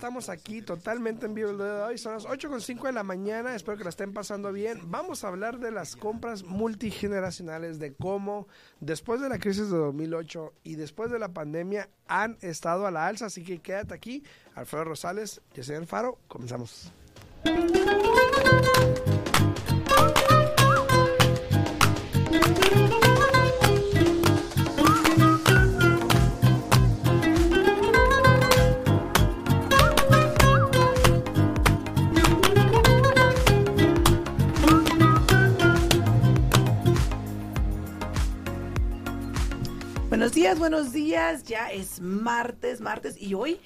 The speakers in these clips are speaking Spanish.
Estamos aquí totalmente en vivo el día de hoy. Son las 8.5 de la mañana. Espero que la estén pasando bien. Vamos a hablar de las compras multigeneracionales, de cómo después de la crisis de 2008 y después de la pandemia han estado a la alza. Así que quédate aquí. Alfredo Rosales, Yesenia Faro. Comenzamos. Días, buenos días. Ya es martes, martes. Y hoy,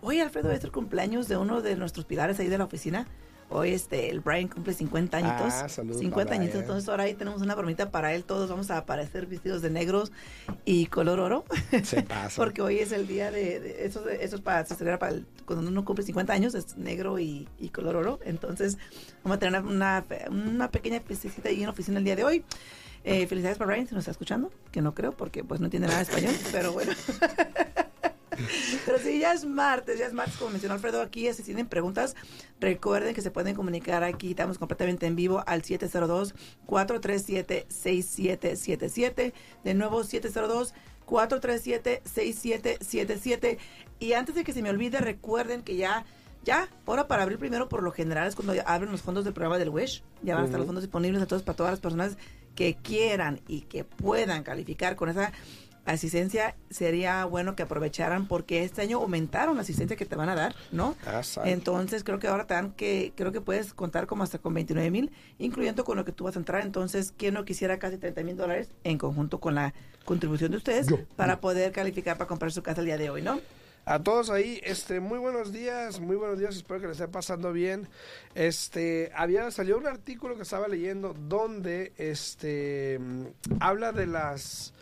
hoy Alfredo es el cumpleaños de uno de nuestros pilares ahí de la oficina. Hoy este, el Brian cumple 50 añitos. Ah, saludos 50 para añitos. Brian. Entonces ahora ahí tenemos una bromita para él. Todos vamos a aparecer vestidos de negros y color oro. Se pasa. Porque hoy es el día de, de- eso, eso es para se celebra para el- cuando uno cumple 50 años, es negro y, y color oro. Entonces, vamos a tener una, una pequeña fiestecita ahí en la oficina el día de hoy. Eh, felicidades para Brian, si nos está escuchando, que no creo porque pues no entiende nada de español, pero bueno. Pero sí, ya es martes, ya es martes, como mencionó Alfredo aquí, si tienen preguntas, recuerden que se pueden comunicar aquí, estamos completamente en vivo al 702-437-6777, de nuevo 702-437-6777, y antes de que se me olvide, recuerden que ya, ya, ahora para abril primero, por lo general es cuando abren los fondos del programa del WISH, ya van a estar los fondos disponibles entonces para todas las personas que quieran y que puedan calificar con esa asistencia sería bueno que aprovecharan porque este año aumentaron la asistencia que te van a dar, ¿no? Ah. Entonces creo que ahora te dan que, creo que puedes contar como hasta con 29 mil, incluyendo con lo que tú vas a entrar. Entonces, ¿quién no quisiera casi 30 mil dólares en conjunto con la contribución de ustedes Yo, para poder calificar para comprar su casa el día de hoy, ¿no? A todos ahí, este, muy buenos días, muy buenos días, espero que les esté pasando bien. Este, había salió un artículo que estaba leyendo donde este habla de las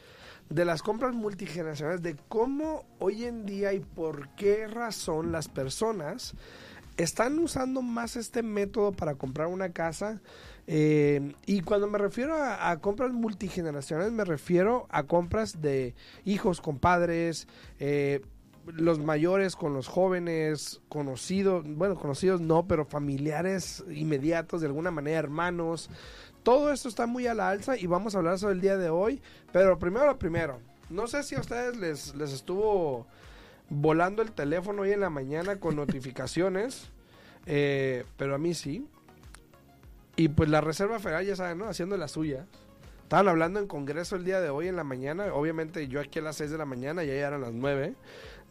de las compras multigeneracionales, de cómo hoy en día y por qué razón las personas están usando más este método para comprar una casa. eh, y cuando me refiero a, compras multigeneracionales, me refiero a compras de hijos con padres, eh, los mayores con los jóvenes, conocidos, bueno, conocidos no, pero familiares inmediatos, de alguna manera, hermanos. Todo esto está muy a la alza y vamos a hablar sobre el día de hoy. Pero primero lo primero, no sé si a ustedes les, les estuvo volando el teléfono hoy en la mañana con notificaciones, eh, pero a mí sí. Y pues la Reserva Federal, ya saben, ¿no? Haciendo la suya. Estaban hablando en Congreso el día de hoy en la mañana. Obviamente yo aquí a las 6 de la mañana, ya eran las 9.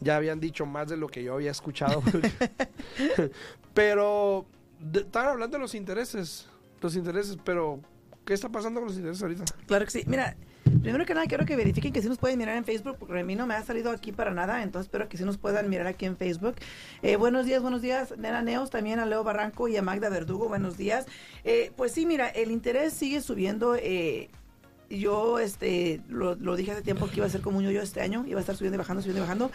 Ya habían dicho más de lo que yo había escuchado. pero estaban hablando de los intereses. Los intereses, pero ¿qué está pasando con los intereses ahorita? Claro que sí. Mira, primero que nada quiero que verifiquen que sí nos pueden mirar en Facebook, porque a mí no me ha salido aquí para nada, entonces espero que sí nos puedan mirar aquí en Facebook. Eh, buenos días, buenos días, Nena Neos, también a Leo Barranco y a Magda Verdugo, buenos días. Eh, pues sí, mira, el interés sigue subiendo. eh, yo este lo, lo dije hace tiempo que iba a ser como un yo este año, iba a estar subiendo y bajando, subiendo y bajando,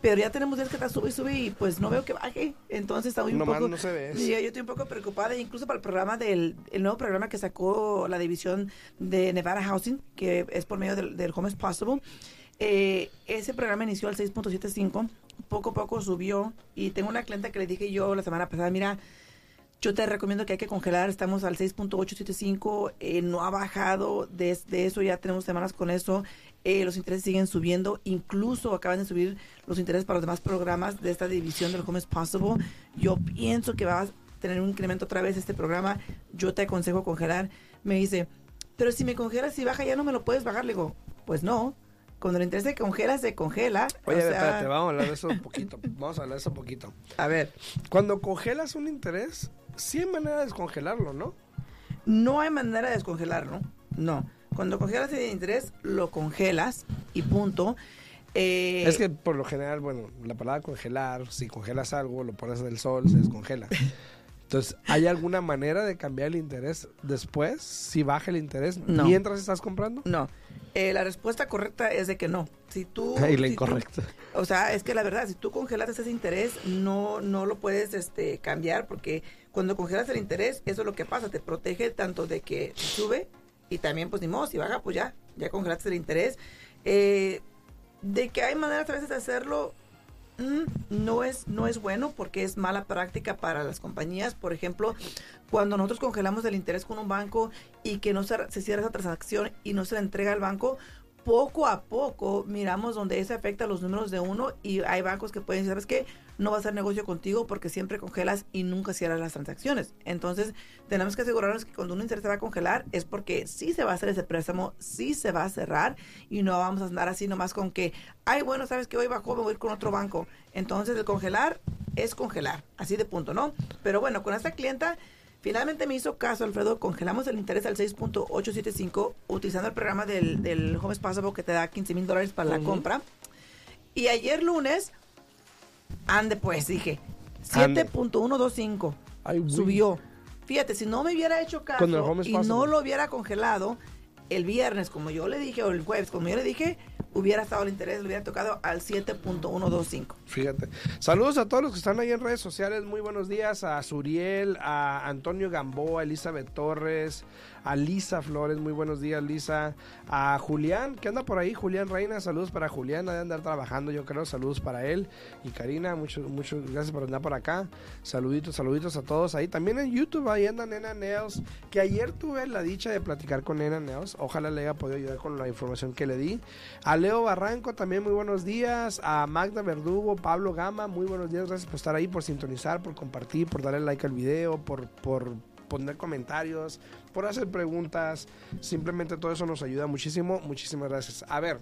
pero ya tenemos días que está sube y sube y pues no veo que baje, entonces está muy un Nomás poco... no se ve. Yo estoy un poco preocupada, incluso para el programa del el nuevo programa que sacó la división de Nevada Housing, que es por medio del, del Home is Possible. Eh, ese programa inició al 6.75, poco a poco subió y tengo una clienta que le dije yo la semana pasada, mira, yo te recomiendo que hay que congelar, estamos al 6.875, eh, no ha bajado, desde eso ya tenemos semanas con eso, eh, los intereses siguen subiendo, incluso acaban de subir los intereses para los demás programas de esta división del Home is Possible. Yo pienso que va a tener un incremento otra vez este programa, yo te aconsejo congelar. Me dice, pero si me congelas y baja ya no me lo puedes bajar, le digo, pues no. Cuando el interés se congela, se congela. Oye, O sea, espérate, vamos a hablar de eso un poquito. Vamos a hablar de eso un poquito. A ver, Cuando congelas un interés, sí hay manera de descongelarlo, ¿no? No hay manera de descongelarlo. No. Cuando congelas el interés, lo congelas y punto. Eh, Es que por lo general, bueno, la palabra congelar, si congelas algo, lo pones en el sol, se descongela. Entonces, ¿hay alguna manera de cambiar el interés después, si baja el interés, No. mientras estás comprando? No. Eh, la respuesta correcta es de que no. Si tú... Y la si tú- incorrecta. o sea, es que la verdad, si tú congelas ese interés, no, no lo puedes este, cambiar porque cuando congelas el interés, eso es lo que pasa, te protege tanto de que sube y también, pues ni modo, si baja, pues ya, ya congelaste el interés. Eh, de que hay maneras a veces de hacerlo, no es, no es bueno porque es mala práctica para las compañías. Por ejemplo, cuando nosotros congelamos el interés con un banco y que no se, se cierra esa transacción y no se la entrega al banco, poco a poco miramos donde eso afecta los números de uno y hay bancos que pueden decir, ¿sabes qué? No va a hacer negocio contigo porque siempre congelas y nunca cierras las transacciones. Entonces, tenemos que asegurarnos que cuando un interés va a congelar es porque sí se va a hacer ese préstamo, sí se va a cerrar y no vamos a andar así nomás con que, ay, bueno, ¿sabes que Hoy bajó, me voy a ir con otro banco. Entonces, el congelar es congelar, así de punto, ¿no? Pero bueno, con esta clienta Finalmente me hizo caso, Alfredo, congelamos el interés al 6.875 utilizando el programa del, del Home Possible que te da 15 mil dólares para la compra. Y ayer lunes, ande pues, dije, 7.125 subió. Fíjate, si no me hubiera hecho caso y no lo hubiera congelado, el viernes, como yo le dije, o el jueves, como yo le dije, hubiera estado el interés, le hubiera tocado al 7.125. Fíjate. Saludos a todos los que están ahí en redes sociales. Muy buenos días a Suriel, a Antonio Gamboa, Elizabeth Torres, a Lisa Flores, muy buenos días Lisa, a Julián, que anda por ahí, Julián Reina, saludos para Julián, ha de andar trabajando yo creo, saludos para él, y Karina, muchas muchos gracias por andar por acá, saluditos, saluditos a todos ahí, también en YouTube ahí anda Nena Neos, que ayer tuve la dicha de platicar con Nena Neos, ojalá le haya podido ayudar con la información que le di, a Leo Barranco también muy buenos días, a Magda Verdugo, Pablo Gama, muy buenos días, gracias por estar ahí, por sintonizar, por compartir, por darle like al video, por, por poner comentarios, por hacer preguntas. Simplemente todo eso nos ayuda muchísimo. Muchísimas gracias. A ver.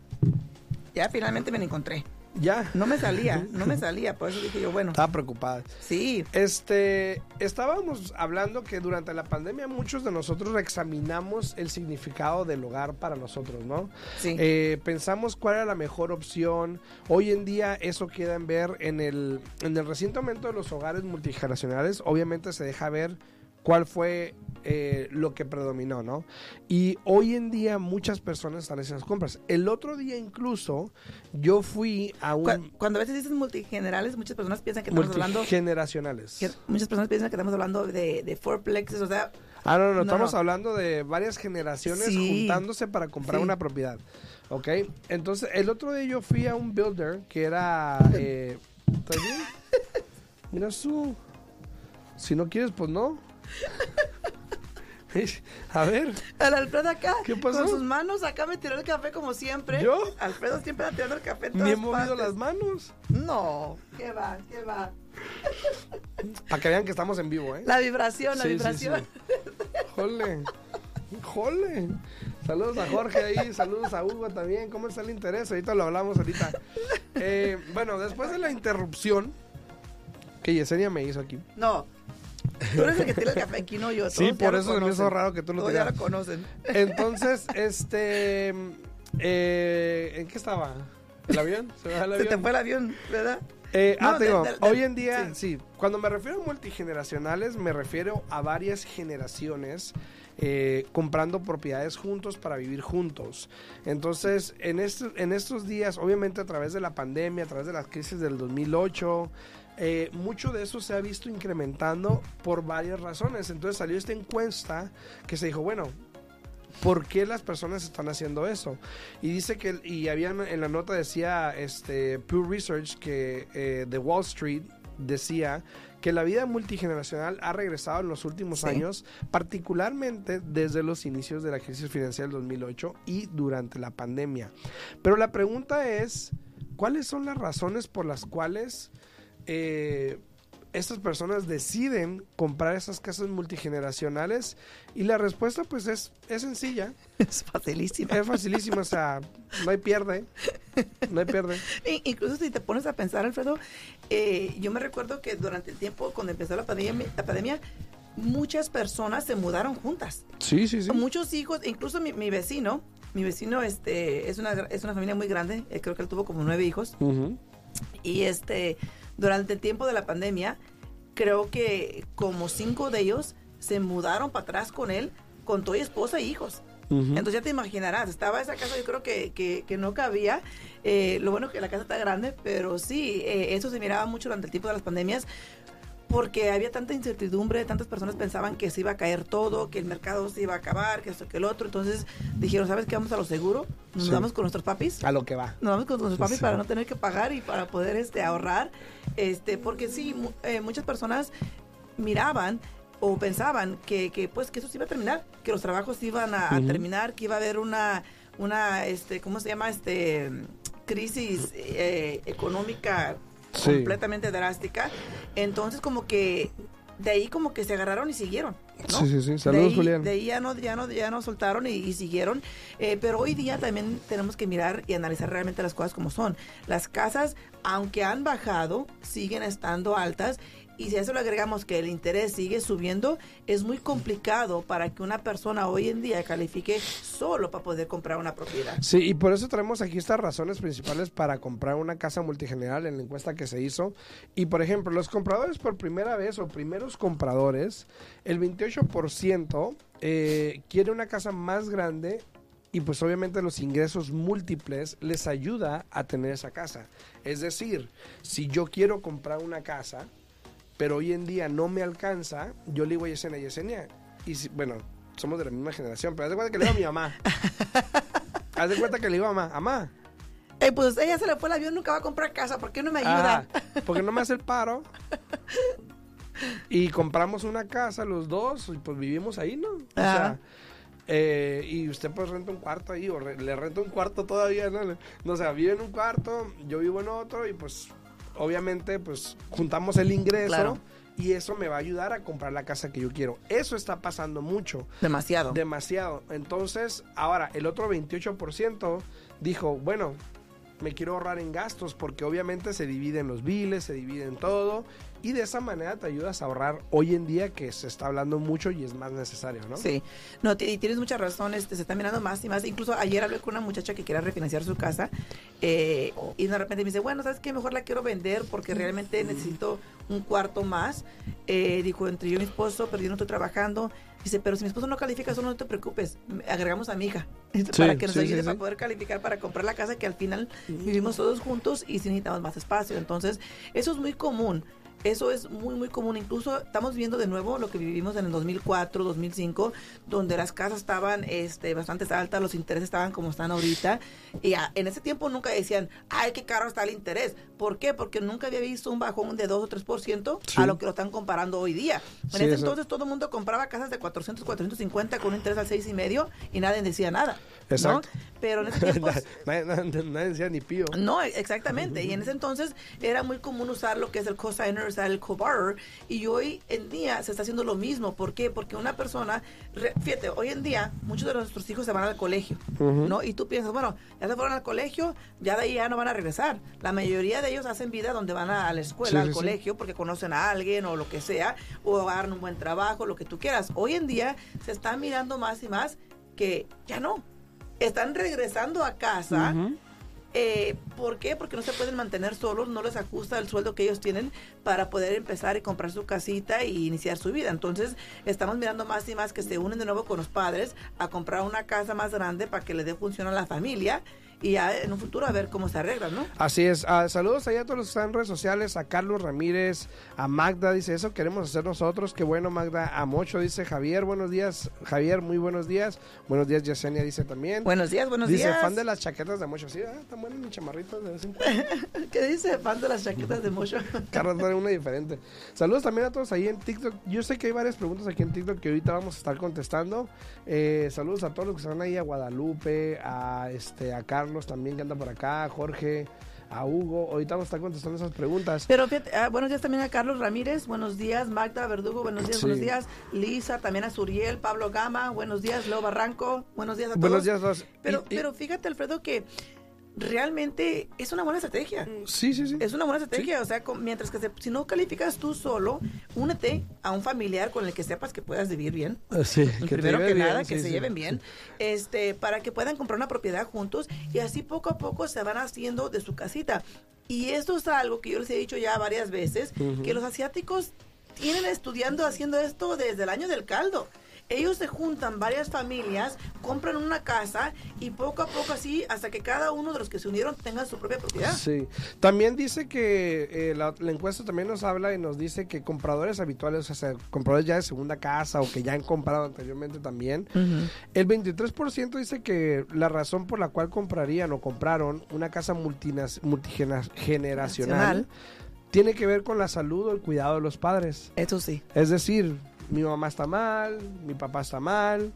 Ya finalmente me encontré. Ya. No me salía, no me salía, por eso dije yo, bueno. Estaba preocupada. Sí. Este, estábamos hablando que durante la pandemia muchos de nosotros examinamos el significado del hogar para nosotros, ¿no? Sí. Eh, pensamos cuál era la mejor opción. Hoy en día eso queda en ver en el, en el reciente aumento de los hogares multigeneracionales. Obviamente se deja ver cuál fue eh, lo que predominó, ¿no? Y hoy en día muchas personas están haciendo las compras. El otro día incluso yo fui a un... Cuando, a veces dices multigenerales, muchas personas piensan que estamos hablando... Multigeneracionales. muchas personas piensan que estamos hablando de, de fourplexes, o sea... Ah, no, no, estamos hablando de varias generaciones juntándose para comprar una propiedad. ¿Ok? Entonces, el otro día yo fui a un builder que era... Eh, bien? Mira su... Si no quieres, pues no. A ver. El Alfredo acá. ¿Qué pasó? Con sus manos acá me tiró el café como siempre. ¿Yo? Alfredo siempre ha tirado el café en Ni he movido las manos. No. ¿Qué va? ¿Qué va? Para que vean que estamos en vivo, ¿eh? La vibración, la vibración. Jole. Jole. Saludos a Jorge ahí, saludos a Hugo también. ¿Cómo está el interés? Ahorita lo hablamos ahorita. Eh, bueno, después de la interrupción que Yesenia me hizo aquí. No, Tú eres el que tira el café aquí, no yo. sí, por eso me hizo raro que tú lo Todos ya lo conocen. Entonces, este... Eh, ¿En qué estaba? ¿El avión? ¿Se, el avión? Se te fue el avión, ¿verdad? Eh, ah, te digo, hoy en día, sí. cuando me refiero a multigeneracionales, me refiero a varias generaciones eh, comprando propiedades juntos para vivir juntos. Entonces, en, este, en estos días, obviamente a través de la pandemia, a través de las crisis del 2008, eh, mucho de eso se ha visto incrementando por varias razones. Entonces salió esta encuesta que se dijo, bueno, ¿por qué las personas están haciendo eso? Y dice que, y había en la nota decía, este, Pew Research, que eh, de Wall Street decía que la vida multigeneracional ha regresado en los últimos años, particularmente desde los inicios de la crisis financiera del 2008 y durante la pandemia. Pero la pregunta es, ¿cuáles son las razones por las cuales eh, estas personas deciden comprar esas casas multigeneracionales? Y la respuesta pues es, es sencilla. Es facilísima. Es facilísima, o sea, no hay pierde. No hay pierde. Incluso si te pones a pensar, Alfredo, eh, yo me recuerdo que durante el tiempo, cuando empezó la pandemia, la pandemia muchas personas se mudaron juntas. Sí, sí, sí. Muchos hijos, incluso mi, vecino, mi vecino este, es, una, es una familia muy grande, eh, creo que él tuvo como nueve hijos. Y este durante el tiempo de la pandemia, creo que como cinco de ellos se mudaron para atrás con él, con toda esposa e hijos. Entonces ya te imaginarás, estaba esa casa, yo creo que, que, no cabía. Eh, lo bueno es que la casa está grande, pero sí, eh, eso se miraba mucho durante el tiempo de las pandemias. Porque había tanta incertidumbre, tantas personas pensaban que se iba a caer todo, que el mercado se iba a acabar, que esto, que el otro. Entonces dijeron, ¿sabes qué? Vamos a lo seguro, nos Sí. vamos con nuestros papis. A lo que va. Nos vamos con nuestros papis Sí. para no tener que pagar y para poder este ahorrar. Este, porque sí, mu- eh, muchas personas miraban o pensaban que, que pues que eso se iba a terminar, que los trabajos iban a, terminar, que iba a haber una una este, ¿cómo se llama? este crisis eh, económica Sí. completamente drástica. Entonces como que de ahí como que se agarraron y siguieron. ¿no? Sí, sí, sí. De Saludos, ahí- Julián. De ahí ya no, ya no, ya no soltaron y, y siguieron. Eh, pero hoy día también tenemos que mirar y analizar realmente las cosas como son. Las casas, aunque han bajado, siguen estando altas. Y si a eso le agregamos que el interés sigue subiendo, es muy complicado para que una persona hoy en día califique solo para poder comprar una propiedad. Sí, y por eso traemos aquí estas razones principales para comprar una casa multigeneral en la encuesta que se hizo. Y por ejemplo, los compradores por primera vez o primeros compradores, el 28% eh, quiere una casa más grande y pues obviamente los ingresos múltiples les ayuda a tener esa casa. Es decir, si yo quiero comprar una casa, pero hoy en día no me alcanza, yo le digo a Yesenia, Yesenia, y si- bueno, somos de la misma generación, pero haz de cuenta que le digo a mi mamá. haz de cuenta que le digo a mamá, mamá, Eh, pues ella se le fue el avión, nunca va a comprar casa. ¿Por qué no me ayudan? ajá, porque no me hace el paro. Y compramos una casa los dos y pues vivimos ahí, ¿no? O Ajá. sea, eh, y usted pues renta un cuarto ahí o re- le renta un cuarto todavía, ¿no? No, o sea, vive en un cuarto, yo vivo en otro y pues obviamente pues juntamos el ingreso Claro. y eso me va a ayudar a comprar la casa que yo quiero. Eso está pasando mucho. Demasiado. Demasiado. Entonces, ahora, el otro 28% dijo, bueno, me quiero ahorrar en gastos porque obviamente se dividen los biles, se dividen todo y de esa manera te ayudas a ahorrar hoy en día que se está hablando mucho y es más necesario, ¿no? Sí, no, y tienes muchas razones, se está mirando más y más. Incluso ayer hablé con una muchacha que quiere refinanciar su casa eh, y de repente me dice, bueno, ¿sabes qué? Mejor la quiero vender porque realmente necesito un cuarto más. Eh, dijo, entre yo y mi esposo, pero yo no estoy trabajando. Dice, pero si mi esposo no califica, solo no te preocupes, agregamos a mi hija para que nos sí, ayude sí, para sí. poder calificar para comprar la casa que al final vivimos todos juntos y si necesitamos más espacio. Entonces, eso es muy común. Eso es muy, muy común. Incluso estamos viendo de nuevo lo que vivimos en el 2004, 2005, donde las casas estaban este, bastante altas, los intereses estaban como están ahorita. Y a- en ese tiempo nunca decían, ay, qué caro está el interés. ¿Por qué? Porque nunca había visto un bajón de 2 o 3% Sí. a lo que lo están comparando hoy día. En Sí, ese eso. entonces todo el mundo compraba casas de 400, 450 con un interés al 6,5 y nadie decía nada. ¿No? Exacto. Pero en ese tiempo... nadie, nadie- nadie decía ni pío. No, exactamente. Y en ese entonces era muy común usar lo que es el cosigner, usar el coborrower. Y hoy en día se está haciendo lo mismo. ¿Por qué? Porque una persona, fíjate, hoy en día muchos de nuestros hijos se van al colegio. ¿no? Y tú piensas, bueno, ya se fueron al colegio, ya de ahí ya no van a regresar. La mayoría de ellos hacen vida donde van a la escuela, Sí, al sí, sí. colegio, porque conocen a alguien o lo que sea, o agarran un buen trabajo, lo que tú quieras. Hoy en día se está mirando más y más que ya no. Están regresando a casa. Eh, ¿Por qué? Porque no se pueden mantener solos, no les ajusta el sueldo que ellos tienen para poder empezar y comprar su casita y iniciar su vida. Entonces, estamos mirando más y más que se unen de nuevo con los padres a comprar una casa más grande para que le dé función a la familia y ya en un futuro a ver cómo se arreglan, ¿no? Así es. Ah, saludos allá a todos los que están en redes sociales, a Carlos Ramírez, a Magda, dice eso queremos hacer nosotros. Qué bueno, Magda. A Mocho, dice Javier, buenos días. Javier, muy buenos días. Buenos días, Yesenia, dice también. Buenos días, buenos dice, días. fan de las chaquetas de Mocho. Sí, ah, tan buenas mis chamarritas de vez en cuando. ¿Qué dice? Fan de las chaquetas de Mocho. Rato trae una diferente. Saludos también a todos ahí en TikTok. Yo sé que hay varias preguntas aquí en TikTok que ahorita vamos a estar contestando. Eh, saludos a todos los que están ahí, a Guadalupe, a este, a Carlos también que anda por acá, Jorge, a Hugo. Ahorita vamos a estar contestando esas preguntas. Pero fíjate, ah, buenos días también a Carlos Ramírez, buenos días Magda Verdugo, buenos días, Sí. buenos días Lisa, también a Suriel, Pablo Gama, buenos días Leo Barranco, buenos días a todos. Buenos días. Pero, Y- y- pero fíjate, Alfredo, que realmente es una buena estrategia. Sí, sí, sí. Es una buena estrategia, o sea, con- mientras que se- si no calificas tú solo, únete a un familiar con el que sepas que puedas vivir bien. Ah, Sí, Primero que nada, que sí, se lleven bien, este, para que puedan comprar una propiedad juntos y así poco a poco se van haciendo de su casita. Y esto es algo que yo les he dicho ya varias veces, que los asiáticos tienen estudiando haciendo esto desde el año del caldo. Ellos se juntan varias familias, compran una casa y poco a poco así hasta que cada uno de los que se unieron tenga su propia propiedad. Sí. También dice que eh, la, la encuesta también nos habla y nos dice que compradores habituales, o sea, compradores ya de segunda casa o que ya han comprado anteriormente también, el 23% dice que la razón por la cual comprarían o compraron una casa multigeneracional tiene que ver con la salud o el cuidado de los padres. Eso sí. Es decir, mi mamá está mal, mi papá está mal,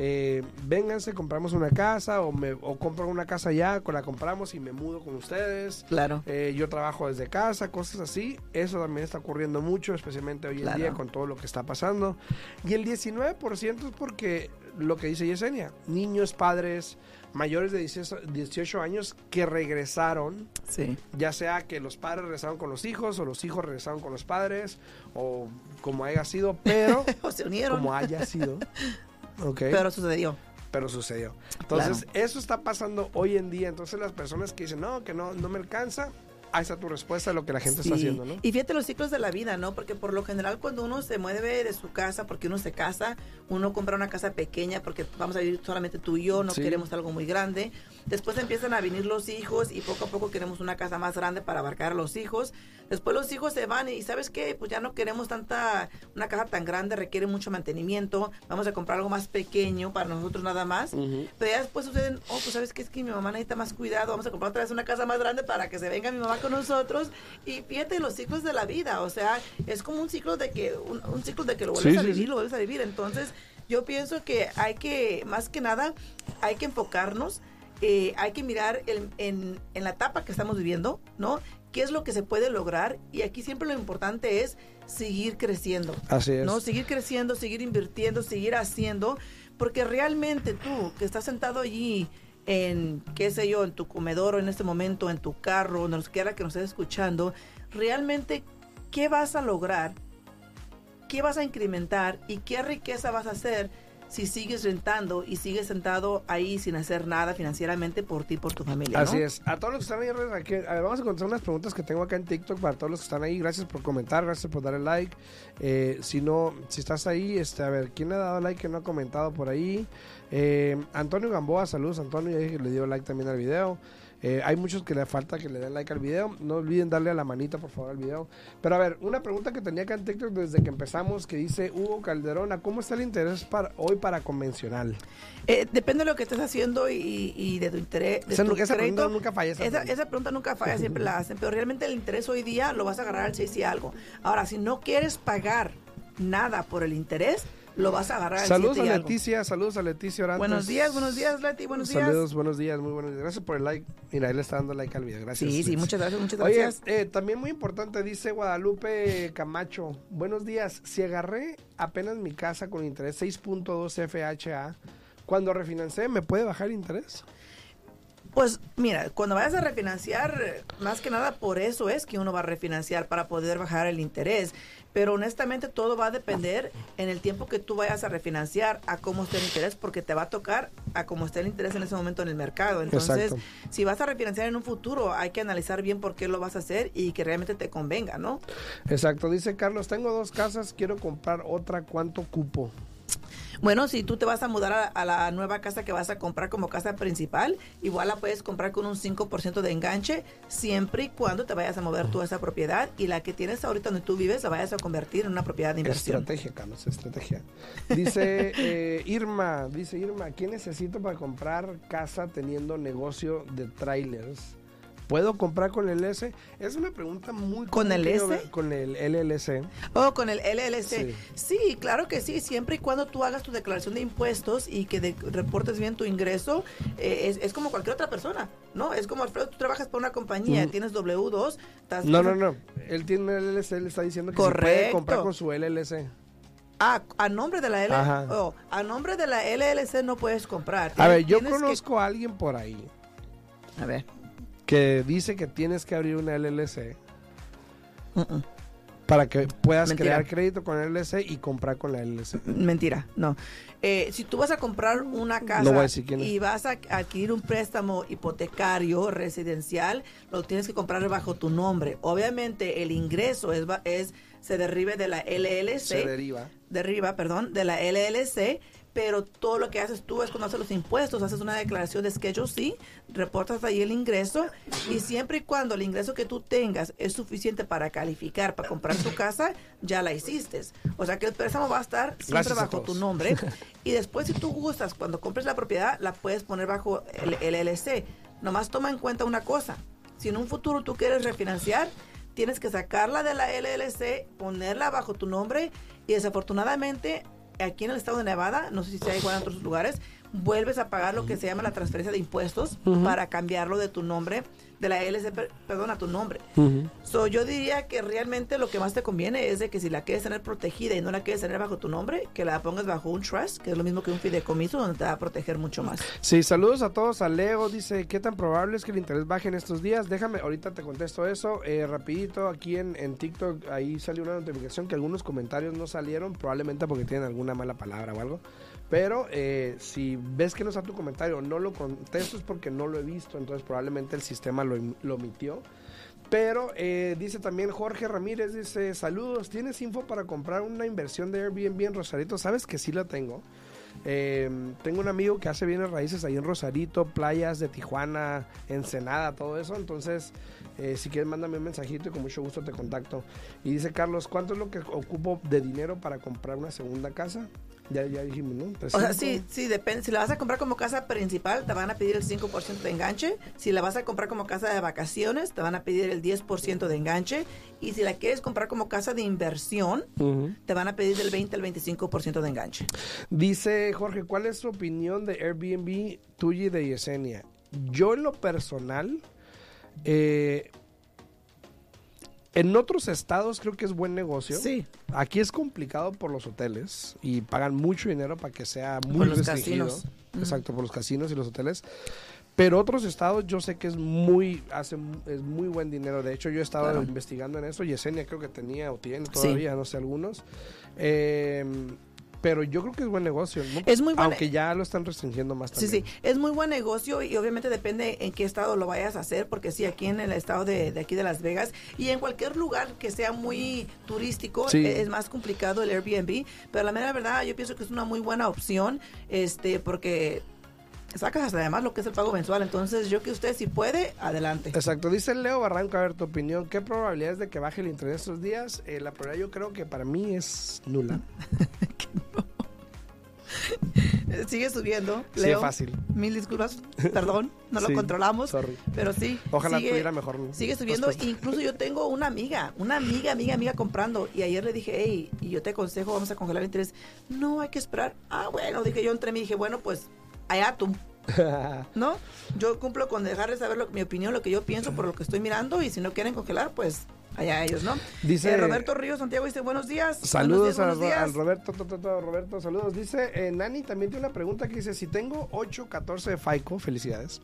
eh, vénganse, compramos una casa o, me, o compro una casa ya, la compramos y me mudo con ustedes. Claro. Eh, yo trabajo desde casa, cosas así. Eso también está ocurriendo mucho, especialmente hoy en Claro. día con todo lo que está pasando. Y el 19% es porque lo que dice Yesenia, niños, padres mayores de 18, 18 años que regresaron, Sí. ya sea que los padres regresaron con los hijos o los hijos regresaron con los padres o como haya sido, pero O se unieron. como haya sido. Ok Pero sucedió. pero sucedió. Entonces, eso está pasando hoy en día. Entonces, las personas que dicen, no, que no, no me alcanza, ahí está tu respuesta a lo que la gente está haciendo, ¿no? Y fíjate los ciclos de la vida, ¿no? Porque por lo general cuando uno se mueve de su casa, porque uno se casa, uno compra una casa pequeña porque vamos a vivir solamente tú y yo, no Sí. queremos algo muy grande. Después empiezan a venir los hijos y poco a poco queremos una casa más grande para abarcar a los hijos. Después los hijos se van y ¿sabes qué? Pues ya no queremos tanta, una casa tan grande, requiere mucho mantenimiento, vamos a comprar algo más pequeño para nosotros nada más. Pero ya después suceden, oh, pues sabes qué es que mi mamá necesita más cuidado, vamos a comprar otra vez una casa más grande para que se venga mi mamá con nosotros. Y fíjate los ciclos de la vida, o sea, es como un ciclo de que, un, un ciclo de que lo vuelves Sí, a vivir, sí. lo vuelves a vivir. Entonces, yo pienso que hay que, más que nada, hay que enfocarnos, eh, hay que mirar el- en, en la etapa que estamos viviendo, ¿no? ¿Qué es lo que se puede lograr? Y aquí siempre lo importante es seguir creciendo. Así es. ¿no? Seguir creciendo, seguir invirtiendo, seguir haciendo, porque realmente tú que estás sentado allí en, qué sé yo, en tu comedor o en este momento, en tu carro, donde quiera que nos estés escuchando, realmente, ¿qué vas a lograr? ¿Qué vas a incrementar? ¿Y qué riqueza vas a hacer si sigues rentando y sigues sentado ahí sin hacer nada financieramente por ti, por tu familia? Así es. A todos los que están ahí, a ver, vamos a contestar unas preguntas que tengo acá en TikTok para todos los que están ahí. Gracias por comentar, gracias por darle like. Eh, si no, si estás ahí, este, a ver, ¿quién le ha dado like que no ha comentado por ahí? Eh, Antonio Gamboa, saludos Antonio, ya le dio like también al video. Eh, hay muchos que le falta que le den like al video. No olviden darle a la manita, por favor, al video. Pero a ver, una pregunta que tenía acá en TikTok desde que empezamos que dice Hugo Calderón, ¿a ¿cómo está el interés para, hoy para convencional? Eh, depende de lo que estés haciendo y, y de tu interés. de Esa, tu pregunta nunca falla. esa Esa, pregunta. esa pregunta nunca falla, siempre la hacen, pero realmente el interés hoy día lo vas a agarrar al 6 y algo. Ahora, si no quieres pagar nada por el interés, lo vas a agarrar al Saludos 7 a. Leticia, saludos a Leticia Orantes. Buenos días, buenos días, Leti, buenos días. Saludos, buenos días, muy buenos días. Gracias por el like. Mira, él le está dando like al video. Gracias. Sí, sí, muchas gracias, muchas Oye, gracias. eh, también muy importante, dice Guadalupe Camacho. Buenos días. Si agarré apenas mi casa con interés 6.2 FHA, cuando refinancé, ¿me puede bajar el interés? Pues mira, cuando vayas a refinanciar, más que nada por eso es que uno va a refinanciar para poder bajar el interés. Pero honestamente todo va a depender en el tiempo que tú vayas a refinanciar a cómo esté el interés, porque te va a tocar a cómo esté el interés en ese momento en el mercado. Entonces, Exacto. si vas a refinanciar en un futuro, hay que analizar bien por qué lo vas a hacer y que realmente te convenga, ¿no? Exacto, dice Carlos, tengo dos casas, quiero comprar otra, ¿cuánto cupo? Bueno, si tú te vas a mudar a, a la nueva casa que vas a comprar como casa principal, igual la puedes comprar con un 5% de enganche, siempre y cuando te vayas a mover tú a esa propiedad y la que tienes ahorita donde tú vives la vayas a convertir en una propiedad de inversión. Estrategia, Carlos, estrategia. Dice eh, Irma, dice Irma, ¿qué necesito para comprar casa teniendo negocio de trailers? ¿Puedo comprar con el S? Es una pregunta muy ¿Con el S? Con el LLC. Oh, con el LLC. Sí. Sí. claro que sí, siempre y cuando tú hagas tu declaración de impuestos y que de- reportes bien tu ingreso, eh, es, es como cualquier otra persona, ¿no? Es como, Alfredo, tú trabajas para una compañía, Mm. tienes W2, estás... No, no, no. Él tiene el LLC, le está diciendo que se puede comprar con su LLC. Ah, a nombre de la LLC, oh, a nombre de la LLC no puedes comprar. A ver, yo que- conozco a alguien por ahí A ver. Que dice que tienes que abrir una LLC para que puedas Mentira. crear crédito con el LLC y comprar con la LLC. Mentira, no. Eh, si tú vas a comprar una casa No y vas a adquirir un préstamo hipotecario residencial, lo tienes que comprar bajo tu nombre. Obviamente el ingreso es se derribe de la LLC. Se deriva. Derriba, perdón, de la LLC pero todo lo que haces tú es cuando haces los impuestos, haces una declaración de Schedule C, reportas ahí el ingreso y siempre y cuando el ingreso que tú tengas es suficiente para calificar, para comprar tu casa, ya la hiciste. O sea que el préstamo va a estar siempre bajo tu nombre y después si tú gustas, cuando compres la propiedad, la puedes poner bajo el, LLC. Nomás toma en cuenta una cosa, si en un futuro tú quieres refinanciar, tienes que sacarla de la LLC, ponerla bajo tu nombre y desafortunadamente aquí en el estado de Nevada, no sé si sea igual en otros lugares, vuelves a pagar lo que se llama la transferencia de impuestos para cambiarlo de tu nombre, de la LC, perdón, a tu nombre. so, yo diría que realmente lo que más te conviene es de que si la quieres tener protegida y no la quieres tener bajo tu nombre, que la pongas bajo un trust, que es lo mismo que un fideicomiso, donde te va a proteger mucho más. Sí, saludos a todos. A Leo dice, ¿qué tan probable es que el interés baje en estos días? Déjame, ahorita te contesto eso. Eh, rapidito, aquí en, en TikTok, ahí salió una notificación que algunos comentarios no salieron, probablemente porque tienen alguna mala palabra o algo. Pero eh, si ves que no está tu comentario, no lo contesto es porque no lo he visto, entonces probablemente el sistema lo, omitió. Pero eh, dice también Jorge Ramírez, dice, saludos, ¿tienes info para comprar una inversión de Airbnb en Rosarito? Sabes que sí la tengo. Eh, tengo un amigo que hace bienes raíces ahí en Rosarito, playas de Tijuana, Ensenada, todo eso. Entonces, si quieres, mándame un mensajito y con mucho gusto te contacto. Y dice Carlos, ¿cuánto es lo que ocupo de dinero para comprar una segunda casa? Ya, ya dijimos, ¿no? O sea, sí, sí, depende. Si la vas a comprar como casa principal, te van a pedir el 5% de enganche. Si la vas a comprar como casa de vacaciones, te van a pedir el 10% de enganche. Y si la quieres comprar como casa de inversión, te van a pedir del 20 al 25% de enganche. Dice Jorge, ¿cuál es su opinión de Airbnb tuya y de Yesenia? Yo en lo personal, eh, en otros estados creo que es buen negocio. Sí. Aquí es complicado por los hoteles y pagan mucho dinero para que sea muy por restringido. Exacto, por los casinos y los hoteles. Pero otros estados yo sé que es muy hace es muy buen dinero. De hecho, yo he estado investigando en eso. Yesenia creo que tenía o tiene todavía, no sé, algunos. Eh, pero yo creo que es buen negocio, Es muy Aunque ya lo están restringiendo más también. Sí, sí, es muy buen negocio y obviamente depende en qué estado lo vayas a hacer, porque sí, aquí en el estado de, aquí de Las Vegas y en cualquier lugar que sea muy turístico es, más complicado el Airbnb, pero la mera verdad yo pienso que es una muy buena opción, este, porque sacas hasta además lo que es el pago mensual. Entonces, yo que usted si puede, adelante. Exacto. Dice Leo Barranco, a ver tu opinión. ¿Qué probabilidades de que baje el interés estos días? Eh, la probabilidad yo creo que para mí es nula. Sigue subiendo. Leo, sí, fácil. Mil disculpas. Perdón, no lo controlamos. Pero sí. Ojalá tuviera mejor. Sigue subiendo. Incluso yo tengo una amiga, una amiga, amiga, amiga comprando. Y ayer le dije, hey, y yo te aconsejo, vamos a congelar el interés. No, hay que esperar. Ah, bueno, dije yo entre mí, dije, bueno, pues allá tú. ¿No? Yo cumplo con dejarles saber lo, mi opinión, lo que yo pienso por lo que estoy mirando y si no quieren congelar, pues allá ellos, ¿no? Dice eh, Roberto Ríos Santiago dice buenos días. Saludos a, Roberto, Roberto, saludos. Dice eh, Nani también tiene una pregunta que dice si tengo 8, 14 de FICO, felicidades.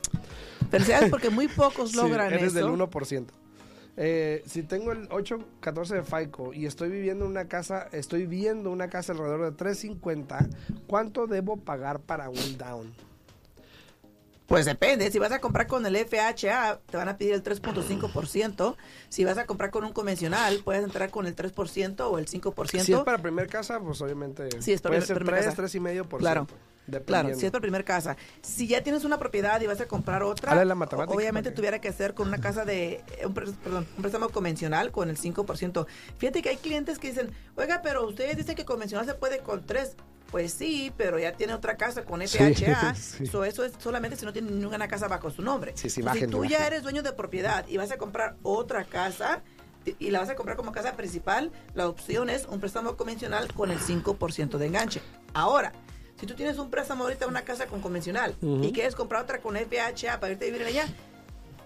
Felicidades porque muy pocos logran sí, eres del 1%. Eh, si tengo el 8, 14 de FICO y estoy viviendo en una casa, estoy viendo una casa alrededor de 350, ¿cuánto debo pagar para un down? Pues depende, si vas a comprar con el FHA, te van a pedir el 3.5%. Si vas a comprar con un convencional, puedes entrar con el 3% o el 5%. Si es para primer casa, pues obviamente sí, es para puede ser 3, 3,5%. Claro. Claro, si es para primer casa. Si ya tienes una propiedad y vas a comprar otra, la obviamente tuviera que ser con una casa de, un, perdón, un préstamo convencional con el 5%. Fíjate que hay clientes que dicen, oiga, pero ustedes dicen que convencional se puede con 3. Pues sí, pero ya tiene otra casa con FHA. eso es solamente si no tiene ninguna casa bajo su nombre. si tú ya eres dueño de propiedad y vas a comprar otra casa y la vas a comprar como casa principal, la opción es un préstamo convencional con el 5% de enganche. Ahora, si tú tienes un préstamo ahorita una casa con convencional y quieres comprar otra con FHA para irte a vivir allá,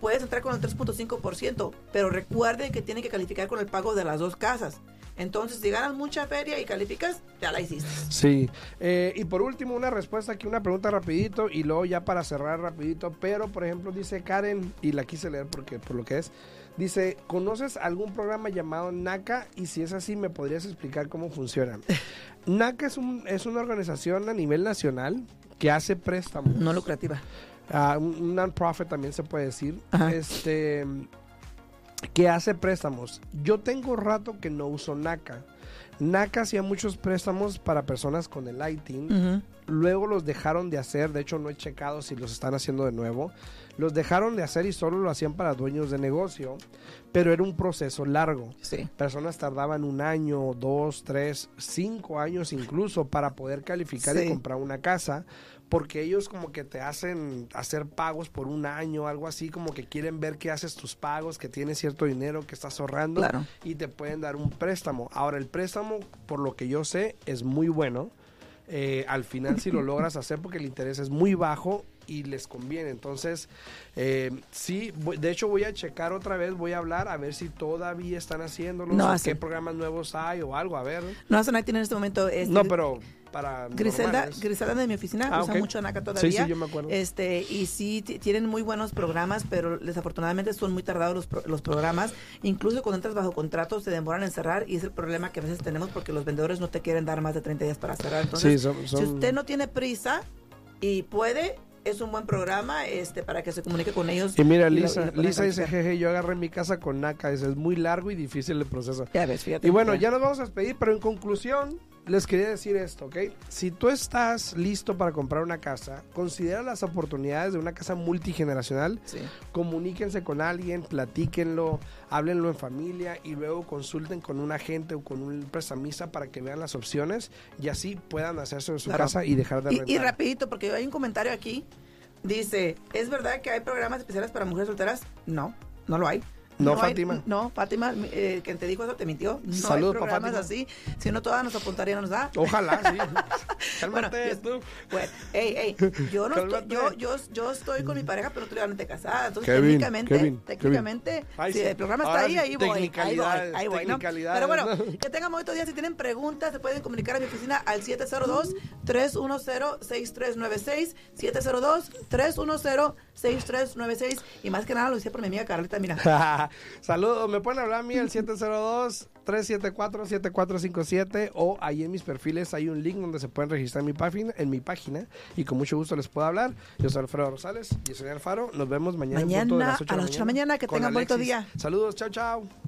puedes entrar con el 3.5%, pero recuerde que tiene que calificar con el pago de las dos casas. Entonces, si ganas mucha feria y calificas, ya la hiciste. Sí. Eh, y por último, una respuesta aquí, una pregunta rapidito y luego ya para cerrar rapidito. Pero, por ejemplo, dice Karen, y la quise leer porque por lo que es, dice, ¿conoces algún programa llamado NACA? Y si es así, ¿me podrías explicar cómo funciona? NACA es, un, es una organización a nivel nacional que hace préstamos. No lucrativa. Uh, un non-profit también se puede decir. Este que hace préstamos. Yo tengo rato que no uso NACA. NACA hacía muchos préstamos para personas con el ITIN. Ujú. Luego los dejaron de hacer. De hecho, no he checado si los están haciendo de nuevo. Los dejaron de hacer y solo lo hacían para dueños de negocio. Pero era un proceso largo. Sí. Personas tardaban un año, dos, tres, cinco años incluso para poder calificar y comprar una casa. Porque ellos como que te hacen hacer pagos por un año, algo así, como que quieren ver que haces tus pagos, que tienes cierto dinero que estás ahorrando Claro. y te pueden dar un préstamo. Ahora, el préstamo, por lo que yo sé, es muy bueno. Eh, al final, si lo logras hacer, porque el interés es muy bajo y les conviene. Entonces, eh, sí, de hecho voy a checar otra vez, voy a hablar a ver si todavía están haciéndolo, No qué programas nuevos hay o algo, a ver. No hace NACA tiene en este momento. este, No, pero para Griselda. Griselda de mi oficina Ah, usa ok. mucho NACA Sí, todavía. sí, yo me acuerdo. Este, y sí, ti- tienen muy buenos programas, pero desafortunadamente son muy tardados los, pro- los programas. Incluso cuando entras bajo contrato se demoran en cerrar y es el problema que a veces tenemos porque los vendedores no te quieren dar más de 30 días para cerrar. Entonces, Sí, son- son- si usted no tiene prisa y puede, es un buen programa este para que se comunique con ellos. Y mira, lo- Lisa, lo puedan Lisa dice, jeje, yo agarré mi casa con NACA, dice, es muy largo y difícil el proceso. Ya ves, fíjate. Y bueno, ya nos vamos a despedir, pero en conclusión, les quería decir esto, ¿ok? Si tú estás listo para comprar una casa, considera las oportunidades de una casa multigeneracional, Sí. comuníquense con alguien, platíquenlo, háblenlo en familia y luego consulten con un agente o con un prestamista para que vean las opciones y así puedan hacerse de su Claro. casa y dejar de Y, rentar. y rapidito, porque hay un comentario aquí. Dice, ¿es verdad que hay programas especiales para mujeres solteras? No, no lo hay. No, hay- Fátima. no, Fátima, eh, quien te dijo eso te mintió. No Saludos hay programas Fátima. así. Si no, todas nos apuntaríamos a... Ojalá, sí. Bueno, Cálmate, yo- tú. Bueno, ey, ey, yo no estoy, yo, yo, yo estoy con mi pareja, pero estoy legalmente casada. Entonces, Kevin, técnicamente, Kevin, técnicamente, Ay, si sí. el programa está Ahora ahí, ahí voy, ahí voy, ahí voy, ¿no? Pero bueno, ¿no? que tengan bonito día. Si tienen preguntas, se pueden comunicar a mi oficina al 702-310-6396, 702-310-6396. Y más que nada lo hice por mi amiga Carlita, mira. Saludos, me pueden hablar a mí al 702-374-7457 o ahí en mis perfiles hay un link donde se pueden registrar en mi página, en mi página y con mucho gusto les puedo hablar. Yo soy Alfredo Rosales y soy Alfaro. Nos vemos mañana, en punto de Mañana las 8 a las 8 de la mañana. Que con tengan bonito día. Saludos, chao, chao.